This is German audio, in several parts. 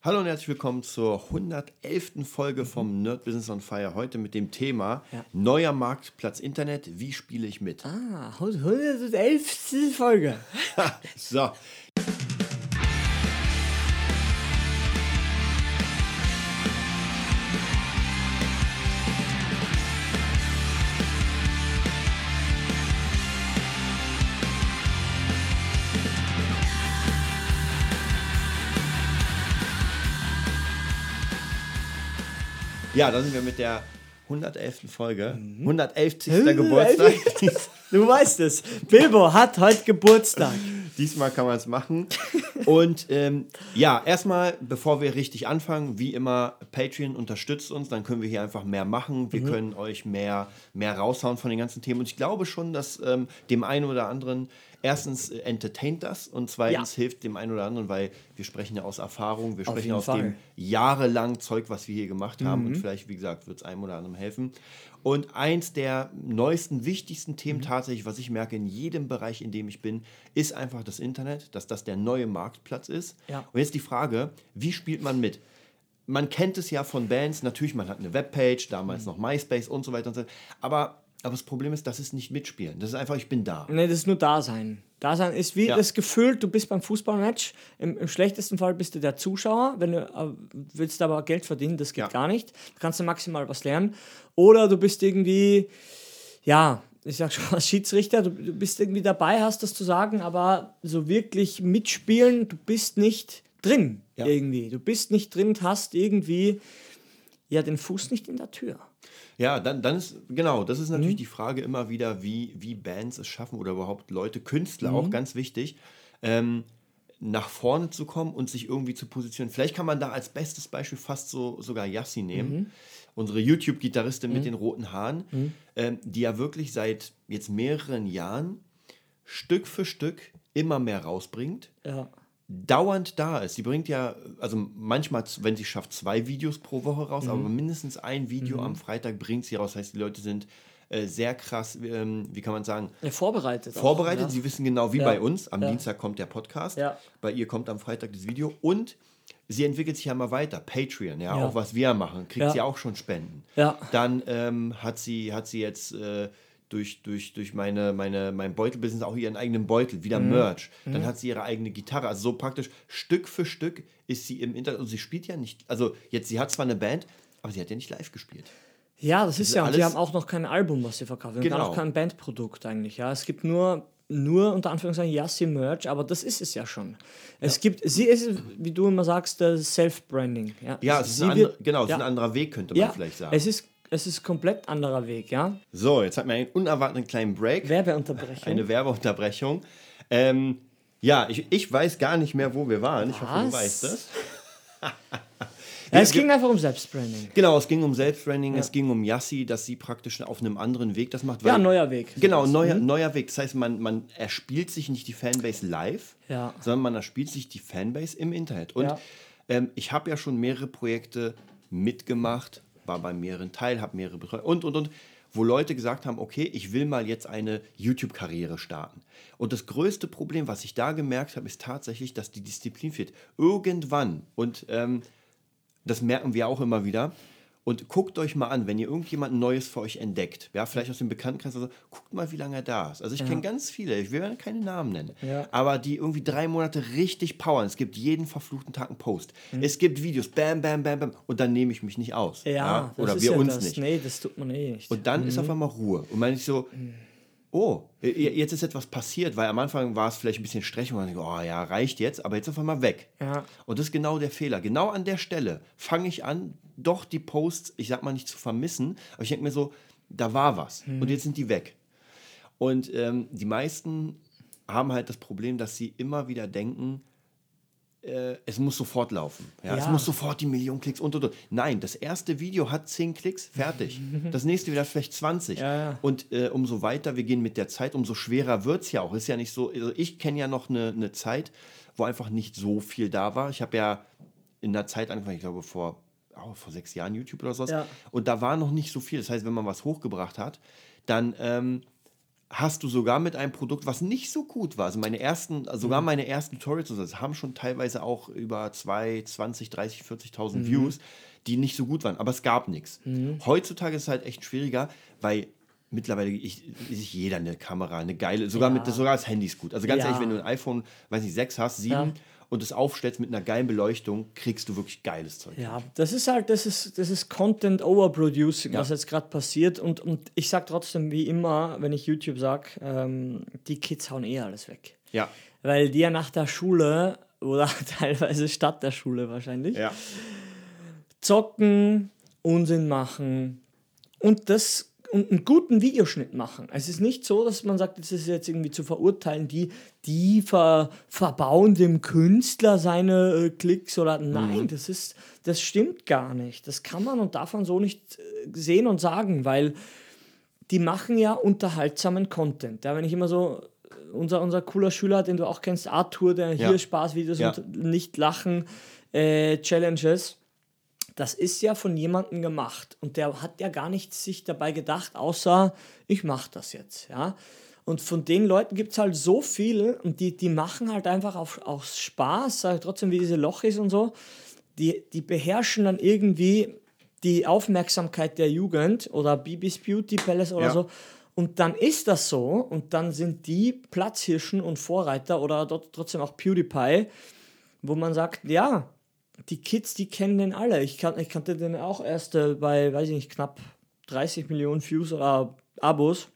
Hallo und herzlich willkommen zur 111. Folge vom Nerd Business on Fire. Heute mit dem Thema Ja. neuer Marktplatz Internet. Wie spiele ich mit? Ah, 111. Folge. So. Ja, da sind wir mit der 111. Folge. Mhm. 111. Geburtstag. Du weißt es. Bilbo hat heute Geburtstag. Diesmal kann man es machen. Und ähm, ja, erstmal, bevor wir richtig anfangen, wie immer, Patreon unterstützt uns, dann können wir hier einfach mehr machen. Wir können euch mehr, mehr raushauen von den ganzen Themen. Und ich glaube schon, dass ähm, dem einen oder anderen erstens äh, entertaint das und zweitens Ja. hilft dem einen oder anderen, weil wir sprechen ja aus Erfahrung, wir sprechen aus Fall. dem jahrelang Zeug, was wir hier gemacht haben. Und vielleicht, wie gesagt, wird es einem oder anderen helfen. Und eins der neuesten, wichtigsten Themen tatsächlich, was ich merke in jedem Bereich, in dem ich bin, ist einfach das Internet, dass das der neue Marktplatz ist. Ja. Und jetzt die Frage, wie spielt man mit? Man kennt es ja von Bands, natürlich, man hat eine Webpage, damals noch MySpace und so weiter und so. Aber, aber das Problem ist, das ist nicht mitspielen. Das ist einfach, ich bin da. Nee, das ist nur Dasein. Dasein ist wie Ja. das Gefühl, du bist beim Fußballmatch. Im, Im schlechtesten Fall bist du der Zuschauer. Wenn du äh, willst aber Geld verdienen, das geht Ja. gar nicht. Du kannst du maximal was lernen. Oder du bist irgendwie, ja, ich sag schon als Schiedsrichter, du, du bist irgendwie dabei, hast das zu sagen, aber so wirklich mitspielen, du bist nicht drin Ja. irgendwie. Du bist nicht drin hast irgendwie ja den Fuß nicht in der Tür. Ja, dann, dann ist, genau, das ist natürlich die Frage immer wieder, wie, wie Bands es schaffen oder überhaupt Leute, Künstler auch ganz wichtig, ähm, nach vorne zu kommen und sich irgendwie zu positionieren. Vielleicht kann man da als bestes Beispiel fast so sogar Yassi nehmen, unsere YouTube-Gitarristin mit den roten Haaren, ähm, die ja wirklich seit jetzt mehreren Jahren Stück für Stück immer mehr rausbringt. Ja. Dauernd da ist. Sie bringt ja, also manchmal, wenn sie schafft, zwei Videos pro Woche raus, aber mindestens ein Video am Freitag bringt sie raus. Das heißt, die Leute sind äh, sehr krass, ähm, wie kann man sagen, ja vorbereitet. auch, vorbereitet. ja. Sie wissen genau, wie Ja. bei uns. Am Ja. Dienstag kommt der Podcast. Ja. Bei ihr kommt am Freitag das Video. Und sie entwickelt sich ja mal weiter. Patreon, ja, auch was wir machen, kriegt sie auch schon Spenden. Ja. Dann ähm, hat, sie, hat sie jetzt äh, durch, durch, durch meine, meine, mein Beutelbusiness auch ihren eigenen Beutel, wieder Mhm. Merch. Dann hat sie ihre eigene Gitarre. Also so praktisch Stück für Stück ist sie im Internet. Und sie spielt ja nicht, also jetzt, sie hat zwar eine Band, aber sie hat ja nicht live gespielt. Ja, das ist ja, und alles- haben auch noch kein Album, was sie verkaufen. Und Genau. auch kein Bandprodukt eigentlich. Ja, es gibt nur, nur unter Anführungszeichen Yassi Merch, aber das ist es ja schon. Es gibt, sie ist, wie du immer sagst, das Self-Branding. Ja, Ja, es ist sie ein, andere, genau, es ja, ist ein anderer Weg, könnte man ja, vielleicht sagen. Es ist, es ist komplett anderer Weg, ja. So, jetzt hatten wir einen unerwarteten kleinen Break. Werbeunterbrechung. eine Werbeunterbrechung. Ähm, ja, ich, ich weiß gar nicht mehr, wo wir waren. Ich hoffe, du Was? weißt das. ja, es ging einfach um Selbstbranding. Genau, es ging um Selbstbranding, es ging um Yassi, dass sie praktisch auf einem anderen Weg das macht. Ja, neuer Weg. Genau, neuer, neuer Weg. Das heißt, man, man erspielt sich nicht die Fanbase live, Ja. sondern man erspielt sich die Fanbase im Internet. Und Ja. ähm, ich habe ja schon mehrere Projekte mitgemacht, war bei mehreren Teil, habe mehrere betreut und, und, und, wo Leute gesagt haben, okay, ich will mal jetzt eine YouTube-Karriere starten. Und das größte Problem, was ich da gemerkt habe, ist tatsächlich, dass die Disziplin fehlt. Irgendwann, und ähm, das merken wir auch immer wieder. Und guckt euch mal an, wenn ihr irgendjemand Neues für euch entdeckt, ja, vielleicht aus dem Bekanntenkreis, oder so, guckt mal, wie lange er da ist. Also ich kenne ganz viele, ich will ja keine Namen nennen, Ja. aber die irgendwie drei Monate richtig powern. Es gibt jeden verfluchten Tag einen Post. Mhm. Es gibt Videos, bam, bam, bam, bam, und dann nehme ich mich nicht aus. Ja, das Oder wir ja uns das. nicht. Nee, das tut man eh nicht. Und dann ist auf einmal Ruhe. Und meine ich so, oh, jetzt ist etwas passiert, weil am Anfang war es vielleicht ein bisschen stressig und man denkt, oh ja, reicht jetzt, aber jetzt auf einmal weg. Ja. Und das ist genau der Fehler. Genau an der Stelle fange ich an, doch die Posts, ich sag mal nicht zu vermissen, aber ich denke mir so, da war was und jetzt sind die weg. Und ähm, die meisten haben halt das Problem, dass sie immer wieder denken, äh, es muss sofort laufen. Ja? Es Ja. muss sofort die Million Klicks und, und, und. Nein, das erste Video hat 10 Klicks, fertig. Das nächste wieder vielleicht 20. Ja, ja. Und äh, umso weiter wir gehen mit der Zeit, umso schwerer wird es ja auch. Ist ja nicht so, also ich kenne ja noch eine, eine Zeit, wo einfach nicht so viel da war. Ich habe ja in der Zeit angefangen, ich glaube vor, oh, vor sechs Jahren YouTube oder sowas. Ja. Und da war noch nicht so viel. Das heißt, wenn man was hochgebracht hat, dann ähm, hast du sogar mit einem Produkt, was nicht so gut war. Also meine ersten, also sogar meine ersten Tutorials das haben schon teilweise auch über 2, 20, 30, 40.000 Views, die nicht so gut waren. Aber es gab nichts. Heutzutage ist es halt echt schwieriger, weil mittlerweile ich, ist jeder eine Kamera, eine geile, sogar, Ja. mit, sogar das Handy ist gut. Also ganz Ja. ehrlich, wenn du ein iPhone, weiß nicht, 6 hast, 7 Ja. Und es aufstellst mit einer geilen Beleuchtung, kriegst du wirklich geiles Zeug. Ja, das ist halt, das ist, das ist Content Overproducing, Ja. was jetzt gerade passiert. Und, und ich sag trotzdem, wie immer, wenn ich YouTube sag, ähm, die Kids hauen eh alles weg. Ja. Weil die ja nach der Schule oder teilweise statt der Schule wahrscheinlich Ja. zocken, Unsinn machen und das und einen guten Videoschnitt machen. Es ist nicht so, dass man sagt, das ist jetzt irgendwie zu verurteilen, die, die ver, verbauen dem Künstler seine äh, Klicks oder nein, das ist, das stimmt gar nicht. Das kann man und darf man so nicht äh, sehen und sagen, weil die machen ja unterhaltsamen Content. Ja, wenn ich immer so, äh, unser, unser cooler Schüler, den du auch kennst, Arthur, der hier Ja. Spaßvideos Ja. und nicht lachen äh, Challenges, das ist ja von jemandem gemacht und der hat ja gar nichts sich dabei gedacht, außer ich mache das jetzt, ja. Und von den Leuten gibt es halt so viele und die, die machen halt einfach auf, aus Spaß, ich trotzdem, wie diese Lochis und so, die, die beherrschen dann irgendwie die Aufmerksamkeit der Jugend oder Bibis Beauty Palace oder Ja. so. Und dann ist das so und dann sind die Platzhirschen und Vorreiter oder dort trotzdem auch PewDiePie, wo man sagt, ja, die Kids, die kennen den alle. Ich, kan ich kannte den auch erst äh, bei, weiß ich nicht, knapp 30 Millionen Views oder Abos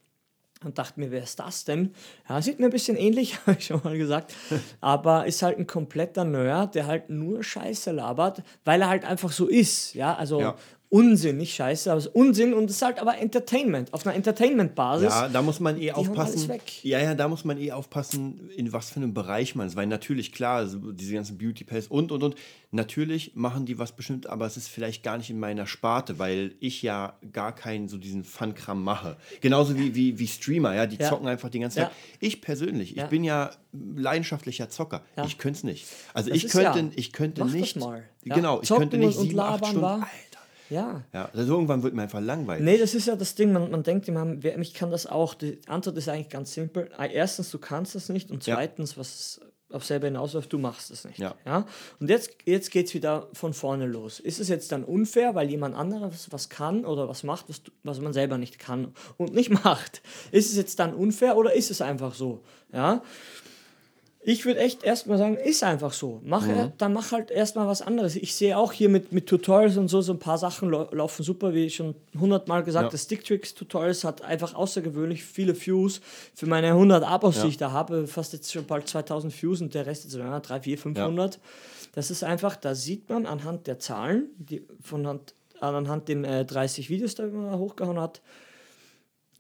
und dachte mir, wer ist das denn? Ja, sieht mir ein bisschen ähnlich, habe ich schon mal gesagt, aber ist halt ein kompletter Nerd, der halt nur Scheiße labert, weil er halt einfach so ist. Ja, also Ja. Unsinn, nicht Scheiße, aber es ist Unsinn und es ist halt aber Entertainment, auf einer Entertainment-Basis. Ja, da muss man eh alles aufpassen. weg. Ja, ja, da muss man eh aufpassen, in was für einem Bereich man ist. Weil natürlich, klar, also diese ganzen Beauty Pads und und und. Natürlich machen die was bestimmt, aber es ist vielleicht gar nicht in meiner Sparte, weil ich ja gar keinen so diesen Fun-Kram mache. Genauso wie, wie, wie Streamer, ja, die Ja. zocken einfach die ganze Ja. Zeit. Ich persönlich, ich bin ja leidenschaftlicher Zocker. Ich könnte es nicht. Also Das ich könnte, ich könnte mach nicht. Genau, ich Zocken könnte nicht sieben, acht Stunden. war- Alter. Ja. Ja, also irgendwann wird mir einfach langweilig. Nee, das ist ja das Ding, man, man denkt immer, ich kann das auch. Die Antwort ist eigentlich ganz simpel. Erstens, du kannst das nicht und Ja. zweitens, was auf selber hinausläuft, du machst es nicht. Ja. Ja? Und jetzt, jetzt geht es wieder von vorne los. Ist es jetzt dann unfair, weil jemand anderes was kann oder was macht, was, was man selber nicht kann und nicht macht? Ist es jetzt dann unfair oder ist es einfach so? Ja? Ich würde echt erstmal sagen, ist einfach so. Mach, Mhm. Dann mach halt erstmal was anderes. Ich sehe auch hier mit, mit Tutorials und so, so ein paar Sachen lau- laufen super, wie ich schon hundertmal gesagt Ja. das Stick-Tricks-Tutorials hat einfach außergewöhnlich viele Views. Für meine 100 Abos, Ja. die ich da habe, fast jetzt schon bald 2000 Views und der Rest jetzt ja, 3, 4, 500. Das ist einfach, da sieht man anhand der Zahlen, die von Hand, anhand den äh, 30 Videos, die man da hochgehauen hat,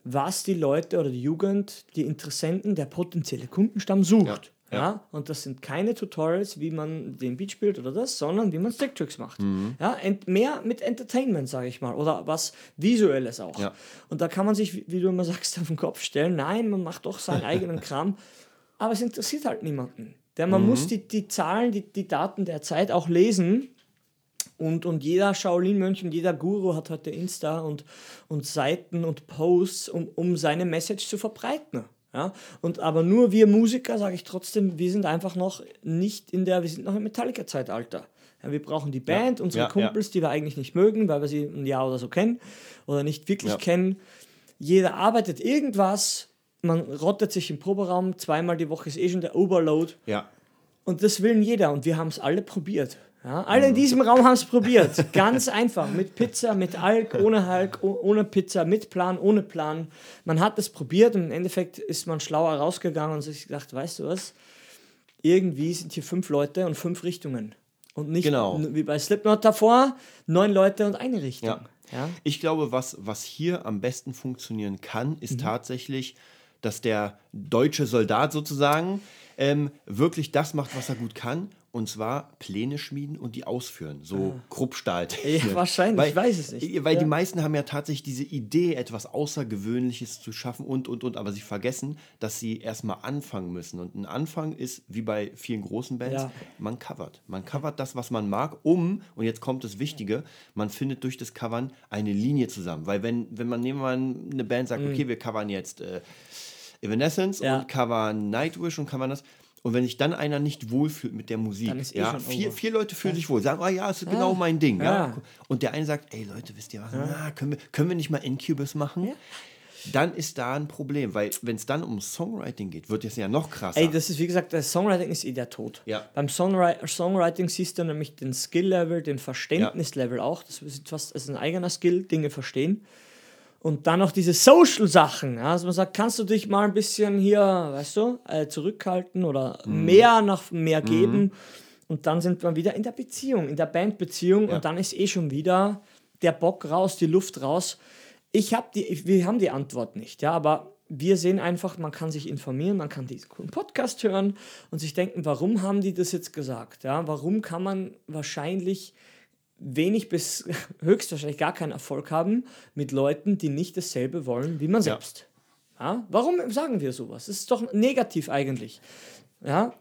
was die Leute oder die Jugend, die Interessenten, der potenzielle Kundenstamm sucht. Ja, Ja. Und das sind keine Tutorials, wie man den Beat spielt oder das, sondern wie man Sticktricks macht. Mhm. Ja, mehr mit Entertainment, sage ich mal, oder was Visuelles auch. Ja. Und da kann man sich, wie- du immer sagst, auf den Kopf stellen. Nein, man macht doch seinen eigenen Kram, aber es interessiert halt niemanden. Denn man muss die, die Zahlen, die, die Daten der Zeit auch lesen und, und jeder Shaolin-Mönch und jeder Guru hat heute Insta und, und Seiten und Posts, um, um seine Message zu verbreiten. Ja? Und aber nur wir Musiker, sage ich trotzdem, wir sind einfach noch nicht in der, wir sind noch im Metallica-Zeitalter. Ja, wir brauchen die Band, unsere Ja, ja. Kumpels, die wir eigentlich nicht mögen, weil wir sie ein Jahr oder so kennen oder nicht wirklich Ja. kennen. Jeder arbeitet irgendwas, man rottet sich im Proberaum, zweimal die Woche ist eh schon der Overload. Ja. Und das will jeder und wir haben es alle probiert. Ja, alle in diesem Raum haben es probiert. Ganz einfach. Mit Pizza, mit Alk, ohne Alk, oh- ohne Pizza, mit Plan, ohne Plan. Man hat es probiert und im Endeffekt ist man schlauer rausgegangen und sich gedacht, weißt du was? Irgendwie sind hier fünf Leute und fünf Richtungen. Und nicht Genau. wie bei Slipknot davor, neun Leute und eine Richtung. Ja. Ja? Ich glaube, was, was hier am besten funktionieren kann, ist tatsächlich, dass der deutsche Soldat sozusagen ähm, wirklich das macht, was er gut kann. Und zwar Pläne schmieden und die ausführen. So Kruppstahl. Ja, wahrscheinlich, ich weiß es nicht. Weil Ja. die meisten haben ja tatsächlich diese Idee, etwas Außergewöhnliches zu schaffen und, und, und. Aber sie vergessen, dass sie erstmal anfangen müssen. Und ein Anfang ist, wie bei vielen großen Bands, Ja. man covert. Man covert das, was man mag, um, und jetzt kommt das Wichtige, man findet durch das Covern eine Linie zusammen. Weil wenn, wenn man, nehmen wir mal eine Band Mhm. sagt, okay, wir covern jetzt äh, Evanescence Ja. und Cover Nightwish und Cover das. Und wenn sich dann einer nicht wohlfühlt mit der Musik, eh ja, vier, over. vier Leute fühlen sich wohl, sagen, ah ja, ist genau mein Ding. Ja. Ja. Und der eine sagt, ey Leute, wisst ihr was, na, können, wir, können wir nicht mal Incubus machen? Dann ist da ein Problem, weil wenn es dann um Songwriting geht, wird es ja noch krasser. Ey, das ist wie gesagt, das Songwriting ist eh der Tod. Ja. Beim Songwri Songwriting siehst du nämlich den Skill-Level, den Verständnislevel auch. Das ist fast das ist ein eigener Skill, Dinge verstehen. Und dann noch diese Social-Sachen. Ja, also man sagt, kannst du dich mal ein bisschen hier, weißt du, äh, zurückhalten oder Mhm. mehr nach mehr geben. Und dann sind wir wieder in der Beziehung, in der Bandbeziehung. Ja. Und dann ist eh schon wieder der Bock raus, die Luft raus. Ich habe die, wir haben die Antwort nicht, ja, aber wir sehen einfach, man kann sich informieren, man kann diesen coolen Podcast hören und sich denken, warum haben die das jetzt gesagt? Ja, warum kann man wahrscheinlich wenig bis höchstwahrscheinlich gar keinen Erfolg haben mit Leuten, die nicht dasselbe wollen wie man Ja. selbst? Ja, warum sagen wir sowas? Das ist doch negativ eigentlich. Ja,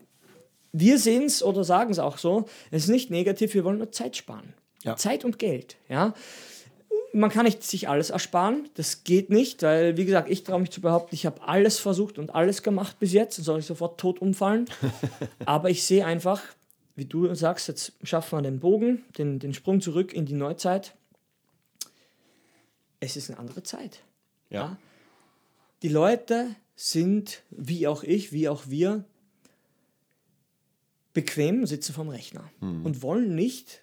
wir sehen es oder sagen es auch so, es ist nicht negativ, wir wollen nur Zeit sparen. Ja. Zeit und Geld. Ja. Man kann nicht sich alles ersparen, das geht nicht, weil, wie gesagt, ich traue mich zu behaupten, ich habe alles versucht und alles gemacht bis jetzt und soll ich sofort tot umfallen. Aber ich sehe einfach, wie du sagst, jetzt schaffen wir den Bogen, den, den Sprung zurück in die Neuzeit. Es ist eine andere Zeit. ja. Die Leute sind, wie auch ich, wie auch wir, bequem, sitzen vorm Rechner und wollen nicht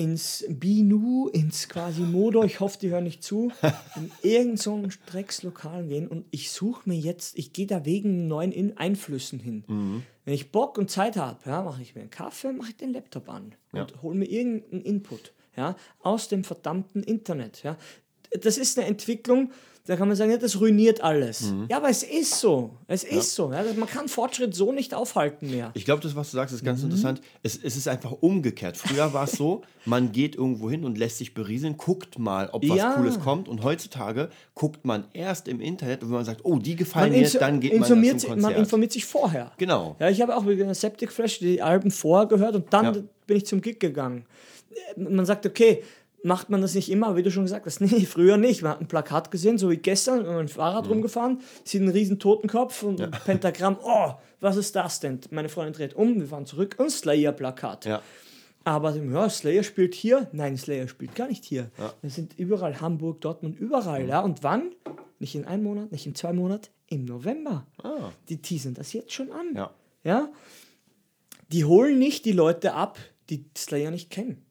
ins Binu, ins quasi Modo, ich hoffe, die hören nicht zu, in irgendein so Dreckslokal gehen und ich suche mir jetzt, ich gehe da wegen neuen In Einflüssen hin. Wenn ich Bock und Zeit habe, ja, mache ich mir einen Kaffee, mache ich den Laptop an und hole mir irgendeinen Input ja, aus dem verdammten Internet. Ja. Das ist eine Entwicklung, da kann man sagen, ja, das ruiniert alles. Ja, aber es ist so. Es ist so. Ja. Man kann Fortschritt so nicht aufhalten mehr. Ich glaube, das, was du sagst, ist Mhm. ganz interessant. Es, es ist einfach umgekehrt. Früher war es so, man geht irgendwo hin und lässt sich berieseln, guckt mal, ob was Ja. Cooles kommt. Und heutzutage guckt man erst im Internet, und wenn man sagt, oh, die gefallen mir, dann geht man informiert, zum Konzert. man informiert sich vorher. Genau. Ja, ich habe auch wegen Septic Flash die Alben vorher gehört und dann Ja. bin ich zum Gig gegangen. Man sagt, okay, macht man das nicht immer, wie du schon gesagt hast. Nee, früher nicht. Man hat ein Plakat gesehen, so wie gestern, mit dem Fahrrad Mhm. rumgefahren, sieht einen riesen Totenkopf und ein Pentagramm. Oh, was ist das denn? Meine Freundin dreht um, wir fahren zurück und Slayer-Plakat. Ja. Aber ja, Slayer spielt hier. Nein, Slayer spielt gar nicht hier. Wir sind überall, Hamburg, Dortmund, überall. Ja. Und wann? Nicht in einem Monat, nicht in zwei Monaten, im November. Ah. Die teasern das jetzt schon an. Ja. Ja? Die holen nicht die Leute ab, die Slayer nicht kennen.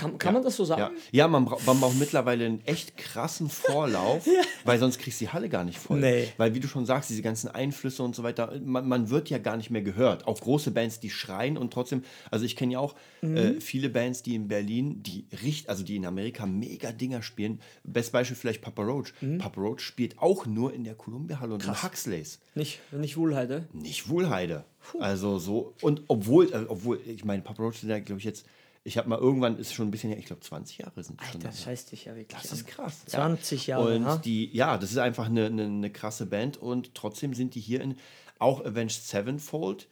Kann, kann man das so sagen? Ja, ja man, bra man braucht mittlerweile einen echt krassen Vorlauf, weil sonst kriegst du die Halle gar nicht voll. Nee. Weil, wie du schon sagst, diese ganzen Einflüsse und so weiter, man, man wird ja gar nicht mehr gehört. Auch große Bands, die schreien und trotzdem, also ich kenne ja auch Mhm. äh, viele Bands, die in Berlin, die richt, also die in Amerika mega Dinger spielen. Best Beispiel vielleicht Papa Roach. Mhm. Papa Roach spielt auch nur in der Columbia-Halle und in Huxleys. Nicht, nicht Wohlheide. Nicht Wohlheide. Also so, und obwohl, äh, obwohl, ich meine, Papa Roach sind ja, glaube ich, jetzt, ich habe mal irgendwann, ist schon ein bisschen her, ich glaube 20 Jahre sind schon Das dabei. heißt dich ja wirklich. Das an. ist krass. 20 ja. Jahre, Und ha? die, ja, das ist einfach eine, eine, eine krasse Band und trotzdem sind die hier in, auch Avenged Sevenfold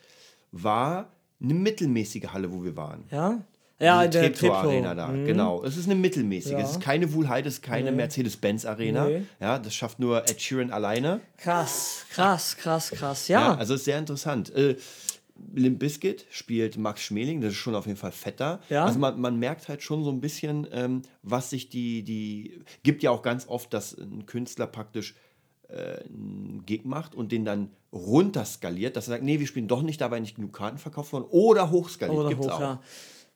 war eine mittelmäßige Halle, wo wir waren. Ja? Ja, in Diese der Treptow. Arena da, genau. Es ist eine mittelmäßige. Ja. Es ist keine Woolheide, es ist keine Mercedes-Benz Arena. Nee. Ja, das schafft nur Ed Sheeran alleine. Krass, krass, krass, krass. Ja, Ja. also ist sehr interessant. Äh, Limp Bizkit spielt Max Schmeling, das ist schon auf jeden Fall fetter. Ja. Also man, man merkt halt schon so ein bisschen, ähm, was sich die, die, gibt ja auch ganz oft, dass ein Künstler praktisch äh, einen Gig macht und den dann runterskaliert, dass er sagt, nee, wir spielen doch nicht, dabei nicht genug Karten verkauft worden oder hochskaliert, Oder gibt's hoch, auch. ja.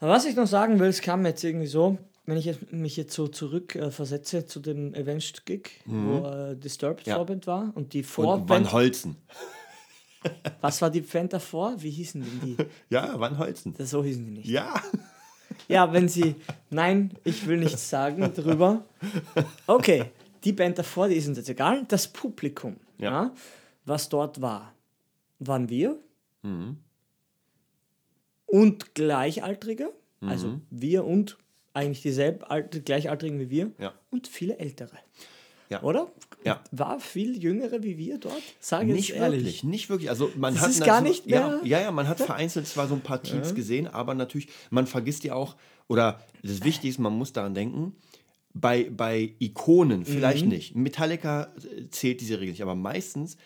Aber was ich noch sagen will, es kam jetzt irgendwie so, wenn ich jetzt, mich jetzt so zurück äh, versetze zu dem Avenged Gig, wo äh, Disturbed Mhm. Ja. Vorband war und die Und Vorband, Van Holzen. Was war die Band davor? Wie hießen denn die? Ja, Van Holzen. Das, so hießen die nicht. Ja. Ja, wenn sie, nein, ich will nichts sagen drüber. Okay, die Band davor, die ist uns jetzt egal. Das Publikum, Ja. ja. was dort war, waren wir Mhm. und Gleichaltrige, also Mhm. wir und eigentlich dieselben Alt Gleichaltrigen wie wir Ja. und viele Ältere. Ja. Oder? Ja. War viel Jüngere wie wir dort? Sage ich Nicht ehrlich. wirklich, nicht wirklich. Also man Das hat ist gar so- nicht ja, mehr- Ja, ja, man hat vereinzelt zwar so ein paar Teams gesehen, aber natürlich, man vergisst ja auch, oder das Wichtige ist, man muss daran denken, bei, bei Ikonen Mhm. vielleicht nicht. Metallica äh, zählt diese Regel nicht, aber meistens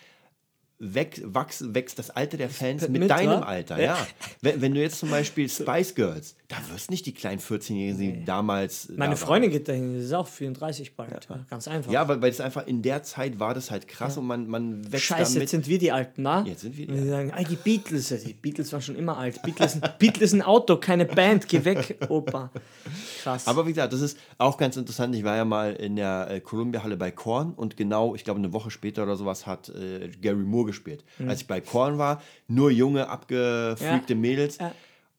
weg, wachs, wächst das Alter der Fans mit, Mit, deinem wa? Alter, ja. Wenn, wenn du jetzt zum Beispiel Spice Girls, da wirst nicht die kleinen 14-Jährigen, die damals. Meine da. Freundin geht dahin, die ist auch 34 bald. Ganz einfach. Ja, weil, weil es einfach in der Zeit war das halt krass und man, man wächst Scheiße, damit. jetzt sind wir die Alten, na? Jetzt sind wir die Und die sagen, ah, die Beatles, ja, die Beatles waren schon immer alt. Beatles, Beatles ein Auto, keine Band, geh weg, Opa. Krass. Aber wie gesagt, das ist auch ganz interessant. Ich war ja mal in der äh, Columbia-Halle bei Korn und genau, ich glaube, eine Woche später oder sowas hat äh, Gary Moore gespielt. Mhm. Als ich bei Korn war, nur junge, abgefreakte Ja. Mädels. Ja.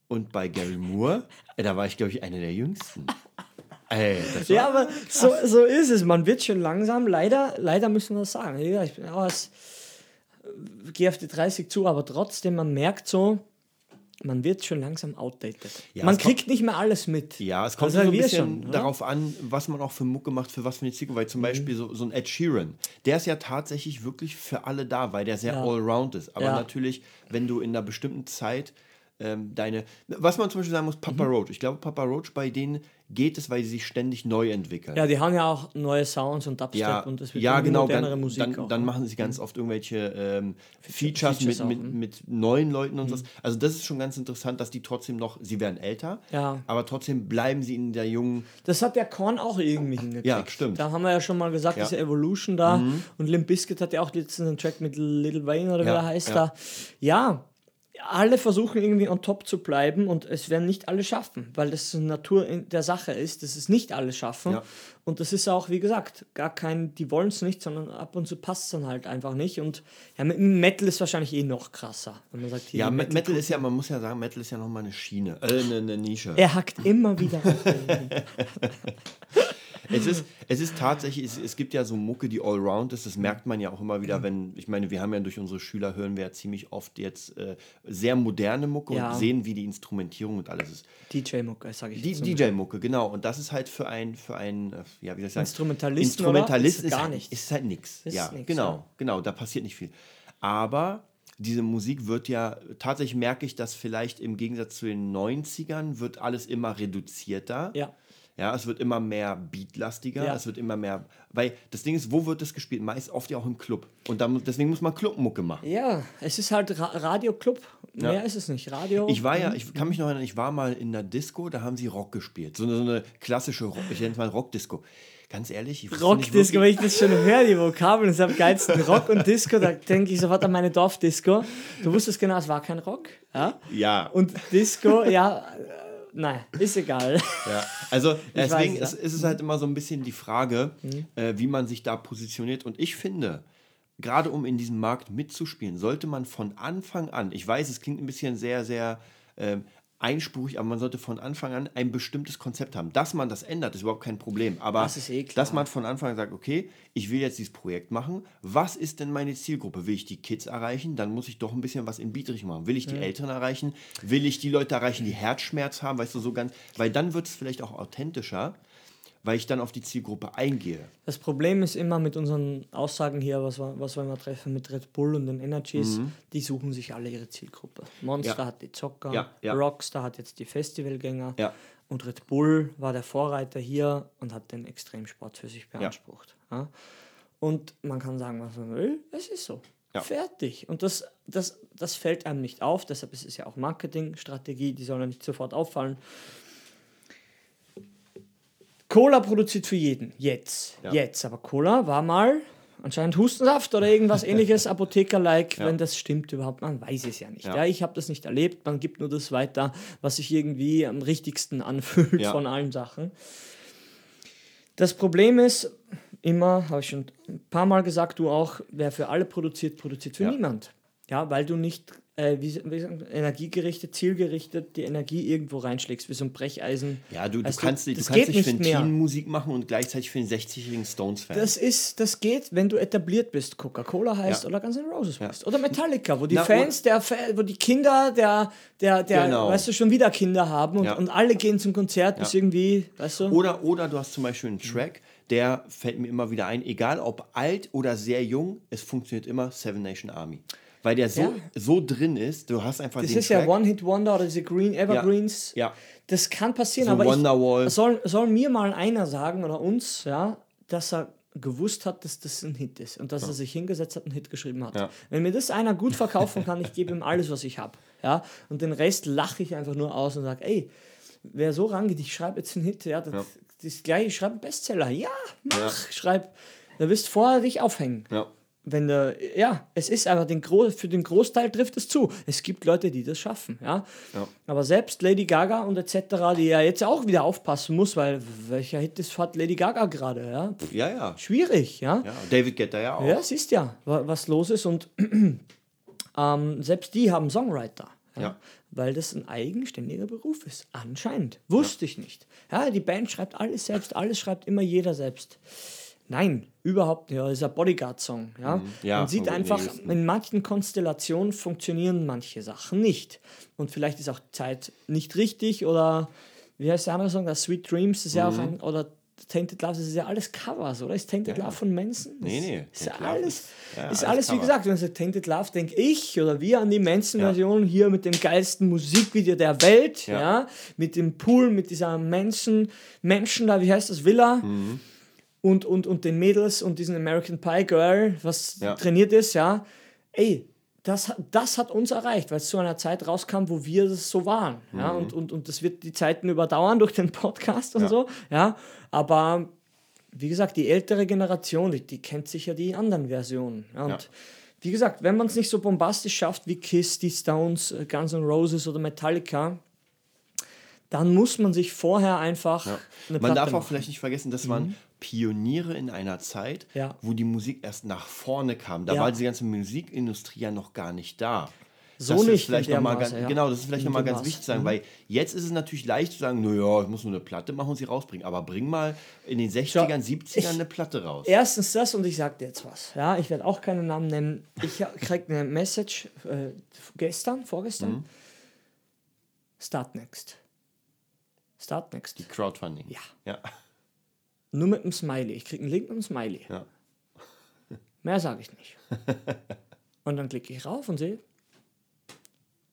Und bei Gary Moore, da war ich, glaube ich, einer der jüngsten. Ey, ja, aber so, so ist es. Man wird schon langsam, leider, leider müssen wir das sagen. Ich bin auch als, äh, gehe auf die 30 zu, aber trotzdem, man merkt so, man wird schon langsam outdated. Ja, man es kommt- kriegt nicht mehr alles mit. Ja, es kommt Das so ein bisschen schon, darauf an, was man auch für Mucke macht, für was für eine Zielgruppe. Weil zum Beispiel so, so ein Ed Sheeran, der ist ja tatsächlich wirklich für alle da, weil der sehr Ja. allround ist. Aber Ja. natürlich, wenn du in einer bestimmten Zeit ähm, deine. Was man zum Beispiel sagen muss, Papa Roach. Ich glaube, Papa Roach, bei denen geht es, weil sie sich ständig neu entwickeln. Ja, die haben ja auch neue Sounds und Dubstep Ja, und es wird ja genau. modernere Dann, Musik dann, auch. dann ne? machen sie ganz oft irgendwelche ähm, Features, Features mit, mit, mhm. mit neuen Leuten und so. Also das ist schon ganz interessant, dass die trotzdem noch, sie werden älter, Ja. aber trotzdem bleiben sie in der jungen Das hat der Korn auch irgendwie hingekriegt. Ja, stimmt. Da haben wir ja schon mal gesagt, Ja. Mhm. diese Evolution da. Und Limp Bizkit hat ja auch letztens einen Track mit Little Wayne oder wie Ja, er heißt ja. da. Ja, alle versuchen irgendwie on top zu bleiben und es werden nicht alle schaffen, weil das Natur in der Sache ist, dass es nicht alle schaffen. Ja. Und das ist auch, wie gesagt, gar kein, die wollen es nicht, sondern ab und zu passt es dann halt einfach nicht. Und ja, Metal ist wahrscheinlich eh noch krasser, wenn man sagt, hier Ja, Metal, Metal ist ja, man muss ja sagen, Metal ist ja nochmal eine Schiene, äh, eine, eine Nische. Er hackt immer wieder. Es ist, es ist tatsächlich, es, es gibt ja so Mucke, die allround ist, das merkt man ja auch immer wieder, wenn, ich meine, wir haben ja durch unsere Schüler, hören wir ja ziemlich oft jetzt äh, sehr moderne Mucke Ja. und sehen, wie die Instrumentierung und alles ist. DJ-Mucke, sage ich Die. DJ-Mucke, genau. Und das ist halt für ein, für ein, äh, ja, wie soll ich sagen? Instrumentalist oder? Ist gar halt, nichts. ist halt nichts. Ja, nix, genau, ja. genau, da passiert nicht viel. Aber diese Musik wird ja, tatsächlich merke ich, dass vielleicht im Gegensatz zu den 90ern wird alles immer reduzierter. Ja. Ja, es wird immer mehr beatlastiger, Ja. es wird immer mehr, weil das Ding ist, wo wird das gespielt? Meist oft ja auch im Club. Und dann, deswegen muss man Clubmucke machen. Ja, es ist halt Ra Radioclub. Ja. Mehr ist es nicht. Radio. Ich war ja, ich kann mich noch erinnern, ich war mal in einer Disco, da haben sie Rock gespielt. So eine, so eine klassische Rock, ich nenne es mal Rockdisco. Ganz ehrlich, ich wusste nicht Rock-Disco, wenn ich das schon höre, die Vokabeln, das ist am geilsten. Rock und Disco, da denke ich sofort an meine Dorfdisco. Du wusstest genau, es war kein Rock. Ja? Ja, Und Disco, ja, nein, ist egal. ja. Also deswegen weiß, ja. ist, ist es halt immer so ein bisschen die Frage, äh, wie man sich da positioniert. Und ich finde, gerade um in diesem Markt mitzuspielen, sollte man von Anfang an, ich weiß, es klingt ein bisschen sehr, sehr ähm, einspurig, aber man sollte von Anfang an ein bestimmtes Konzept haben. Dass man das ändert, ist überhaupt kein Problem. Aber Das eh dass man von Anfang an sagt, okay, ich will jetzt dieses Projekt machen. Was ist denn meine Zielgruppe? Will ich die Kids erreichen? Dann muss ich doch ein bisschen was in Beatrichtung machen. Will ich die Eltern erreichen? Will ich die Leute erreichen, die Herzschmerz haben? Weißt du, so ganz, weil dann wird es vielleicht auch authentischer, weil ich dann auf die Zielgruppe eingehe. Das Problem ist immer mit unseren Aussagen hier, was wir, was wir immer treffen mit Red Bull und den Energies, die suchen sich alle ihre Zielgruppe. Monster Mhm. Ja. hat die Zocker, Ja, ja. Rockstar hat jetzt die Festivalgänger und Red Bull war der Vorreiter hier und hat den Extremsport für sich beansprucht. Und man kann sagen, was man will, es ist so. Fertig. Und das, das, das fällt einem nicht auf, deshalb ist es ja auch Marketingstrategie, die soll ja nicht sofort auffallen. Cola produziert für jeden. Jetzt. Ja. Jetzt. Aber Cola war mal anscheinend Hustensaft oder irgendwas ähnliches, Apotheker-like, Ja. wenn das stimmt überhaupt. Man weiß es ja nicht. Ja. Ja. ich habe das nicht erlebt. Man gibt nur das weiter, was sich irgendwie am richtigsten anfühlt Ja. von allen Sachen. Das Problem ist, immer, habe ich schon ein paar Mal gesagt, du auch, wer für alle produziert, produziert für niemand. Ja, weil du nicht äh, wie, wie energiegerichtet, zielgerichtet die Energie irgendwo reinschlägst, wie so ein Brecheisen. Ja, du, du kannst, du, das kannst geht nicht für einen. Teen Musik machen und gleichzeitig für einen 60-jährigen Stones-Fan. Das ist, das geht, wenn du etabliert bist, Coca-Cola heißt Ja. oder Guns N' Roses heißt. Oder Metallica, wo die Na, Fans, der, wo die Kinder, der, der, der, Genau. weißt du, schon wieder Kinder haben und, Ja. und alle gehen zum Konzert bis Ja. irgendwie, weißt du? Oder, oder du hast zum Beispiel einen Track, der fällt mir immer wieder ein, egal ob alt oder sehr jung, es funktioniert immer Seven Nation Army. Weil der so, Ja. so drin ist, du hast einfach Das ist Track. ja One-Hit-Wonder oder diese Green Evergreens. Ja. Das kann passieren, So aber Wonderwall. ich, soll, soll mir mal einer sagen oder uns, ja, dass er gewusst hat, dass das ein Hit ist und dass er sich hingesetzt hat und einen Hit geschrieben hat. Ja. Wenn mir das einer gut verkaufen kann, ich gebe ihm alles, was ich habe. Ja? Und den Rest lache ich einfach nur aus und sage, ey, wer so rangeht, ich schreibe jetzt einen Hit, ja, das, Ja. das ist gleich, ich schreibe einen Bestseller. Ja, mach, Ja. schreib. Da wirst vorher dich aufhängen. Ja. Wenn der, ja, es ist aber den Gro für den Großteil trifft es zu. Es gibt Leute, die das schaffen, ja. Ja. Aber selbst Lady Gaga und etc., die ja jetzt auch wieder aufpassen muss, weil welcher Hit ist, hat Lady Gaga gerade, ja. Pff, Ja, ja. Schwierig, ja. ja. David Guetta ja auch. Ja, siehst ja, wa- was los ist und ähm, selbst die haben Songwriter. Ja, Ja. Weil das ein eigenständiger Beruf ist. Anscheinend. Wusste ich nicht. Ja, die Band schreibt alles selbst, alles schreibt immer jeder selbst. Nein, überhaupt nicht. Das ist ein Bodyguard-Song. Ja? Ja, Man sieht einfach, in manchen Konstellationen funktionieren manche Sachen nicht. Und vielleicht ist auch Zeit nicht richtig oder wie heißt der andere Song? Das Sweet Dreams ist ja auch ein, oder Tainted Love, das ist ja alles Covers, oder? Ist Tainted Ja. Love von Manson? Nee, nee, Ist, ja alles, ist- ja, ist alles alles wie gesagt, wenn man sagt Tainted Love, denke ich oder wir an die Manson-Version hier mit dem geilsten Musikvideo der Welt, ja. Ja. mit dem Pool, mit dieser Manson, Menschen da, wie heißt das, Villa Mhm. Und, und, und den Mädels und diesen American Pie Girl, was Ja. trainiert ist, ja. Ey, das, das hat uns erreicht, weil es zu einer Zeit rauskam, wo wir das so waren. Ja, und, und, und das wird die Zeiten überdauern durch den Podcast und Mhm. Ja. so. Ja, aber wie gesagt, die ältere Generation, die, die kennt sicher die anderen Versionen. Ja, und Ja. wie gesagt, wenn man es nicht so bombastisch schafft wie Kiss, die Stones, äh, Guns N' Roses oder Metallica, dann muss man sich vorher einfach eine Man Platte darf auch machen. Mhm. vielleicht nicht vergessen, dass man Pioniere in einer Zeit, Ja. wo die Musik erst nach vorne kam. Da Ja. war diese ganze Musikindustrie ja noch gar nicht da. So Das nicht vielleicht noch mal Maße, ganz, ja. Genau, das ist vielleicht nochmal ganz Maße. wichtig zu sagen, Mhm. weil jetzt ist es natürlich leicht zu sagen, naja, ich muss nur eine Platte machen und sie rausbringen. Aber bring mal in den 60ern, 70ern eine Platte raus. Erstens das und ich sag dir jetzt was. Ja, ich werde auch keinen Namen nennen. Ich krieg eine Message äh, gestern, vorgestern. Mhm. Start next. Start next. Crowdfunding. Ja. Ja. Nur mit einem Smiley. Ich krieg einen Link mit einem Smiley. Ja. Mehr sage ich nicht. und dann klicke ich rauf und sehe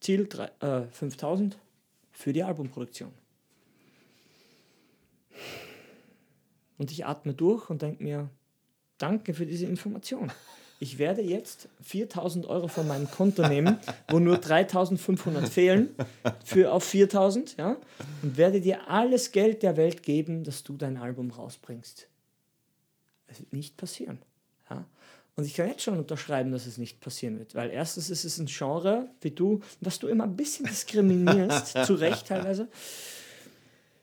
Ziel drei, äh, 5000 für die Albumproduktion. Und ich atme durch und denke mir, danke für diese Information. Ich werde jetzt 4000 Euro von meinem Konto nehmen, wo nur 3500 fehlen, für auf 4000, ja, und werde dir alles Geld der Welt geben, dass du dein Album rausbringst. Es wird nicht passieren. Ja? Und ich kann jetzt schon unterschreiben, dass es nicht passieren wird, weil erstens ist es ein Genre, wie du, was du immer ein bisschen diskriminierst, zu Recht teilweise.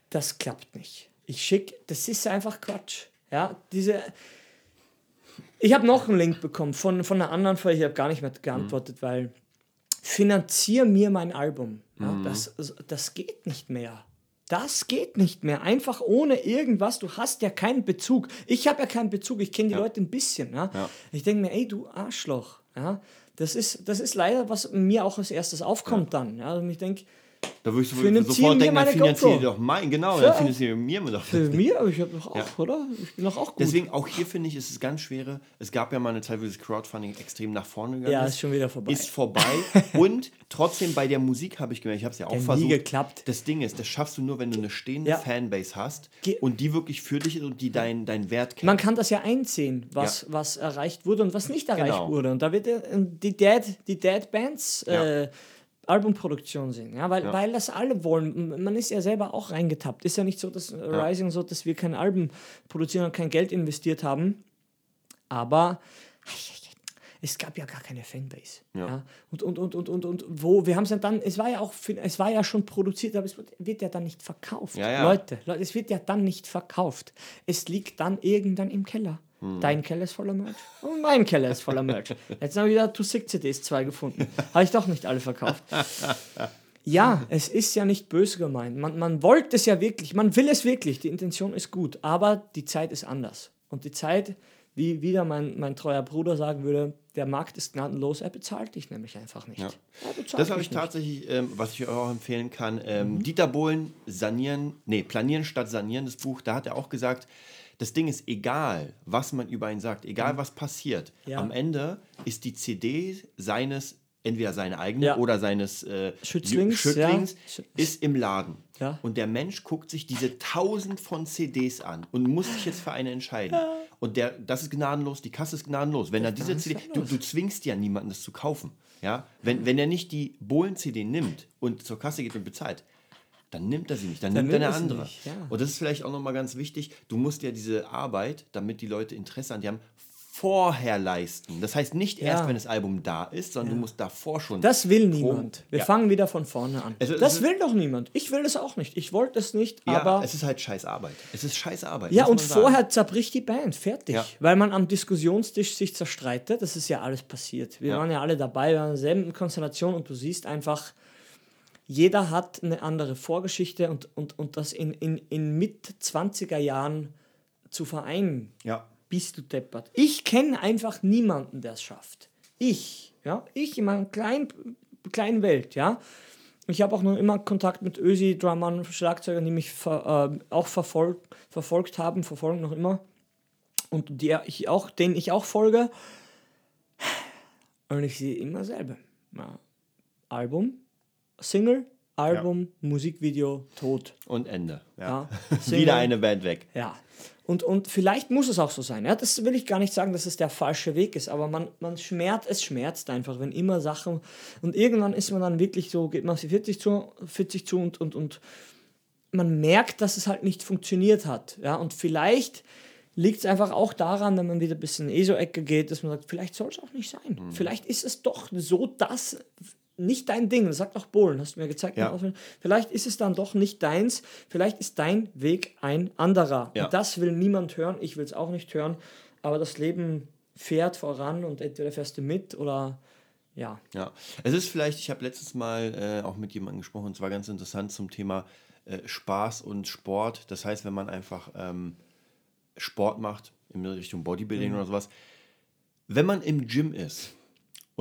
Das klappt nicht. Ich schicke, das ist einfach Quatsch. Ja, diese. Ich habe noch einen Link bekommen von, von einer anderen Firma, ich habe gar nicht mehr geantwortet, weil finanzier mir mein Album. Ja, das, das geht nicht mehr. Das geht nicht mehr. Einfach ohne irgendwas. Du hast ja keinen Bezug. Ich habe ja keinen Bezug. Ich kenne die Leute ein bisschen. Ja? Ja. Ich denke mir, ey, du Arschloch. Ja? Das, ist, das ist leider, was mir auch als erstes aufkommt dann. Ja? Und ich denke, Da würde ich so, Finanzieren sofort denken, dann finanziere doch mein, genau, Ja. dann finanziere mir doch. für mich, aber ich habe doch auch, Ja. oder? Ich bin doch auch gut. Deswegen auch hier finde ich, ist es ganz schwere. Es gab ja mal eine Zeit, wo das Crowdfunding extrem nach vorne gegangen ja, ist. ist schon wieder vorbei. Ist vorbei. Und trotzdem bei der Musik habe ich gemerkt, ich habe es ja auch nie versucht. geklappt. Das Ding ist, das schaffst du nur, wenn du eine stehende Ja. Fanbase hast Ge- und die wirklich für dich ist und die deinen dein Wert kennt. Man kann das ja einsehen, was, was erreicht wurde und was nicht erreicht Genau. wurde. Und da wird die Dead, die Dead Bands äh, Albumproduktion sehen. Ja, weil, Ja. weil das alle wollen. Man ist ja selber auch reingetappt. Ist ja nicht so, dass Rising so, dass wir kein Album produzieren und kein Geld investiert haben. Aber es gab ja gar keine Fanbase. Ja. Ja. Und, und, und, und, und, und wo, wir haben es ja dann, es war ja auch, es war ja schon produziert, aber es wird, wird ja dann nicht verkauft. Ja, ja. Leute, Leute, es wird ja dann nicht verkauft. Es liegt dann irgendwann im Keller. Hm. Dein Keller ist voller Merch und mein Keller ist voller Merch. Jetzt haben wir wieder Too Sick CDs 2 gefunden. Habe ich doch nicht alle verkauft. Ja, es ist ja nicht böse gemeint. Man, man wollte es ja wirklich, man will es wirklich, die Intention ist gut, aber die Zeit ist anders. Und die Zeit, wie wieder mein, mein treuer Bruder sagen würde, der Markt ist gnadenlos, er bezahlt dich nämlich einfach nicht. Ja. Das habe ich nicht. tatsächlich, ähm, was ich euch auch empfehlen kann. Ähm, Mhm. Dieter Bohlen, Sanieren, nee, Planieren statt Sanieren, das Buch, da hat er auch gesagt, das Ding ist egal, was man über ihn sagt, egal was passiert. Ja. Am Ende ist die CD seines, entweder seine eigene Ja. oder seines äh, Schützlings, Schützlings ja. ist im Laden. Und der Mensch guckt sich diese tausend von CDs an und muss sich jetzt für eine entscheiden. Und der, das ist gnadenlos, die Kasse ist gnadenlos. Wenn er diese CD, du, du zwingst ja niemanden, das zu kaufen. Ja? Wenn, wenn er nicht die Bohlen-CD nimmt und zur Kasse geht und bezahlt, dann nimmt er sie nicht, dann, Dann nimmt er nimmt eine er andere. nicht, ja. Und das ist vielleicht auch nochmal ganz wichtig, du musst ja diese Arbeit, damit die Leute Interesse an dir haben, vorher leisten. Das heißt nicht erst, Ja. wenn das Album da ist, sondern du musst davor schon. Das will niemand. Wir Ja. fangen wieder von vorne an. Also, das will doch niemand. Ich will das auch nicht. Ich wollte es nicht, ja, aber. es ist halt scheiß Arbeit. Es ist scheiß Arbeit. Ja, und vorher zerbricht die Band, fertig. Ja. Weil man am Diskussionstisch sich zerstreitet, das ist ja alles passiert. Wir Ja. waren ja alle dabei, wir waren in derselben Konstellation und du siehst einfach, jeder hat eine andere Vorgeschichte und, und, und das in, in, in mit 20er Jahren zu vereinen, Ja. bist du deppert. Ich kenne einfach niemanden, der es schafft. Ich, ja, ich in meiner kleinen, kleinen Welt, ja. Ich habe auch noch immer Kontakt mit Ösi-Drummern, Schlagzeugern, die mich ver, äh, auch verfolg, verfolgt haben, verfolgen noch immer. Und die ich auch, denen ich auch folge. Und ich sehe immer selber. Ja. Album, Single, Album, Musikvideo, tot. Und Ende. Ja. Ja. Wieder eine Band weg. ja. Und, und vielleicht muss es auch so sein. Ja, das will ich gar nicht sagen, dass es der falsche Weg ist, aber man, man schmerzt, es schmerzt einfach, wenn immer Sachen. Und irgendwann ist man dann wirklich so, geht man auf die 40 zu, 40 zu und, und, und man merkt, dass es halt nicht funktioniert hat. Ja, und vielleicht liegt es einfach auch daran, wenn man wieder ein bisschen in ESO-Ecke geht, dass man sagt, vielleicht soll es auch nicht sein. Vielleicht ist es doch so das nicht dein Ding. Das sagt auch Bohlen, hast du mir gezeigt. Ja. Vielleicht ist es dann doch nicht deins. Vielleicht ist dein Weg ein anderer. Ja. Das will niemand hören. Ich will es auch nicht hören. Aber das Leben fährt voran und entweder fährst du mit oder ja. Ja, es ist vielleicht, ich habe letztes Mal äh, auch mit jemandem gesprochen, und zwar ganz interessant zum Thema äh, Spaß und Sport. Das heißt, wenn man einfach ähm, Sport macht, in Richtung Mhm. Bodybuilding oder sowas, wenn man im Gym ist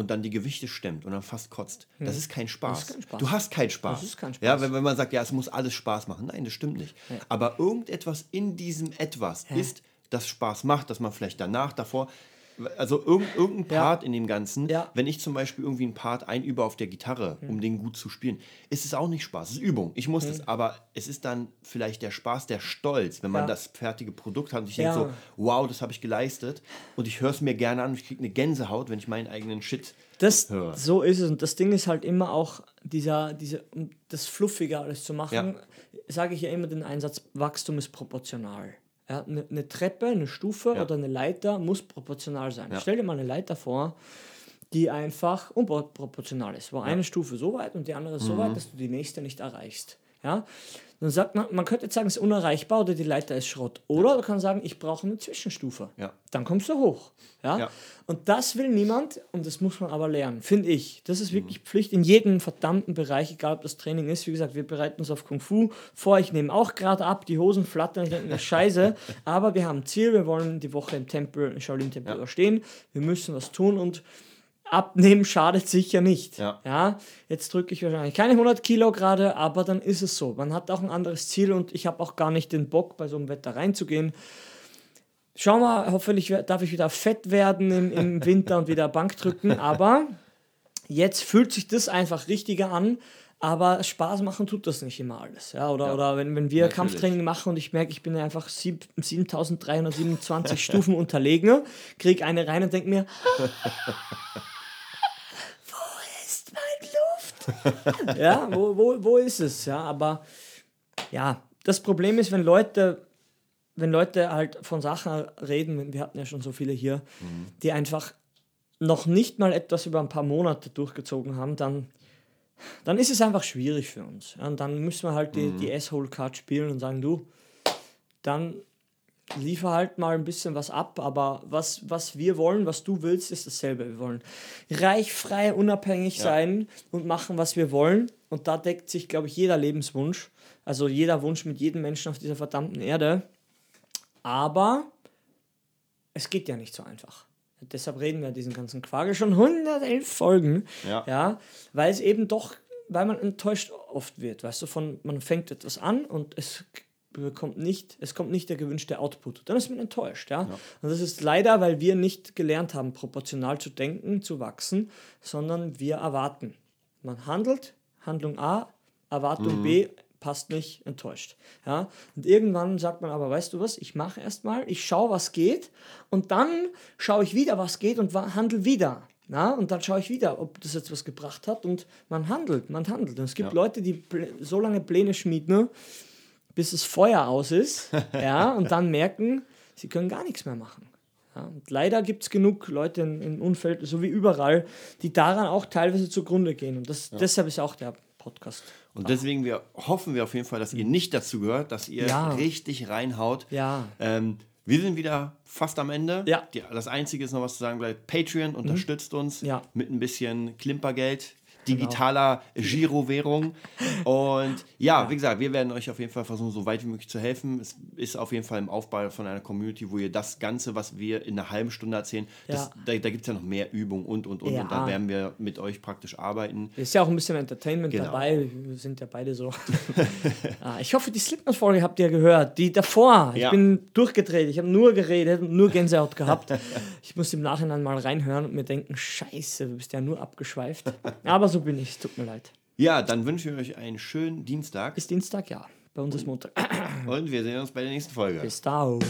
und dann die Gewichte stemmt und dann fast kotzt, das ist kein Spaß. Das ist kein Spaß. Du hast keinen Spaß. Das ist kein Spaß. Ja, wenn, wenn man sagt, ja, es muss alles Spaß machen. Nein, das stimmt nicht. Aber irgendetwas in diesem Etwas ist, das Spaß macht, dass man vielleicht danach, davor, also irgend, irgendein Ja. Part in dem Ganzen, Ja. Wenn ich zum Beispiel irgendwie einen Part einübe auf der Gitarre, um den gut zu spielen, ist es auch nicht Spaß. Es ist Übung. Ich muss das, aber es ist dann vielleicht der Spaß, der Stolz, wenn man Ja. das fertige Produkt hat und ich Ja. denke so, wow, das habe ich geleistet und ich höre es mir gerne an und ich kriege eine Gänsehaut, wenn ich meinen eigenen Shit Das, höre. so ist es. Und das Ding ist halt immer auch dieser, diese, um das Fluffige alles zu machen, Ja. sage ich ja immer den Einsatz, Wachstum ist proportional. Ja, eine, eine Treppe, eine Stufe Ja. oder eine Leiter muss proportional sein. Ja. Stell dir mal eine Leiter vor, die einfach unproportional ist, wo eine Stufe so weit und die andere Mhm. so weit, dass du die nächste nicht erreichst. Ja? Dann sagt man, man könnte jetzt sagen, es ist unerreichbar oder die Leiter ist Schrott. Oder du kannst sagen, ich brauche eine Zwischenstufe. Ja. Dann kommst du hoch. Ja? Ja. Und das will niemand und das muss man aber lernen, finde ich. Das ist Mhm. wirklich Pflicht in jedem verdammten Bereich, egal ob das Training ist. Wie gesagt, wir bereiten uns auf Kung Fu vor. Ich nehme auch gerade ab, die Hosen flattern. Ich denke mir, scheiße. aber wir haben ein Ziel. Wir wollen die Woche im Tempel, im Shaolin-Tempel Ja. überstehen. Wir müssen was tun und abnehmen schadet sicher nicht. Ja. jetzt drücke ich wahrscheinlich keine 100 Kilo gerade, aber dann ist es so. Man hat auch ein anderes Ziel und ich habe auch gar nicht den Bock, bei so einem Wetter reinzugehen. Schau mal, hoffentlich darf ich wieder fett werden im, im Winter und wieder Bank drücken, aber jetzt fühlt sich das einfach richtiger an. Aber Spaß machen tut das nicht immer alles. Ja, oder, Ja. oder wenn, wenn wir Natürlich. Kampftraining machen und ich merke, ich bin einfach sieb- 7327 Stufen unterlegen, kriege eine rein und denke mir, wo ist meine Luft? ja, wo, wo, wo ist es? Ja, aber ja, das Problem ist, wenn Leute, wenn Leute halt von Sachen reden, wir hatten ja schon so viele hier, die einfach noch nicht mal etwas über ein paar Monate durchgezogen haben, dann, dann ist es einfach schwierig für uns. Ja, und dann müssen wir halt die, die S-Hole-Card spielen und sagen, du, dann liefer halt mal ein bisschen was ab, aber was, was wir wollen, was du willst, ist dasselbe. Wir wollen reich, frei, unabhängig sein und machen, was wir wollen. Und da deckt sich, glaube ich, jeder Lebenswunsch, also jeder Wunsch mit jedem Menschen auf dieser verdammten Erde. Aber es geht ja nicht so einfach. Deshalb reden wir diesen ganzen Quagel schon 111 Folgen. Ja. ja, weil es eben doch, weil man enttäuscht oft wird, weißt du, von man fängt etwas an und es bekommt nicht, es kommt nicht der gewünschte Output. Dann ist man enttäuscht, ja? Und das ist leider, weil wir nicht gelernt haben, proportional zu denken, zu wachsen, sondern wir erwarten. Man handelt, Handlung A, Erwartung B passt nicht, enttäuscht. Ja? Und irgendwann sagt man aber, weißt du was, ich mache erstmal, ich schaue, was geht und dann schaue ich wieder, was geht und handle wieder. Ja, und dann schaue ich wieder, ob das jetzt was gebracht hat und man handelt, man handelt. Und es gibt ja. Leute, die so lange Pläne schmieden, bis das Feuer aus ist, ja, und dann merken, sie können gar nichts mehr machen. Ja, und leider gibt es genug Leute im Umfeld, so wie überall, die daran auch teilweise zugrunde gehen. Und das, ja. deshalb ist auch der Podcast. Und deswegen wir, hoffen wir auf jeden Fall, dass ihr nicht dazu gehört, dass ihr ja. richtig reinhaut. Ja. Ähm, wir sind wieder fast am Ende. Ja. Die, das Einzige ist noch was zu sagen bleibt. Patreon unterstützt mhm. uns ja. mit ein bisschen Klimpergeld digitaler genau. Girowährung. Und ja, ja, wie gesagt, wir werden euch auf jeden Fall versuchen, so weit wie möglich zu helfen. Es ist auf jeden Fall im Aufbau von einer Community, wo ihr das Ganze, was wir in einer halben Stunde erzählen, ja. das, da, da gibt es ja noch mehr Übung und, und, und. Ja. Und da werden wir mit euch praktisch arbeiten. Ist ja auch ein bisschen Entertainment genau. dabei. Wir sind ja beide so. ah, ich hoffe, die Slipknot-Folge habt ihr gehört. Die davor. Ich bin durchgedreht. Ich habe nur geredet, nur Gänsehaut gehabt. ich muss im Nachhinein mal reinhören und mir denken, scheiße, du bist ja nur abgeschweift. Aber so bin ich, tut mir leid. Ja, dann wünschen wir euch einen schönen Dienstag. Ist Dienstag, ja. Bei uns ist Montag. Und wir sehen uns bei der nächsten Folge. Bis dann.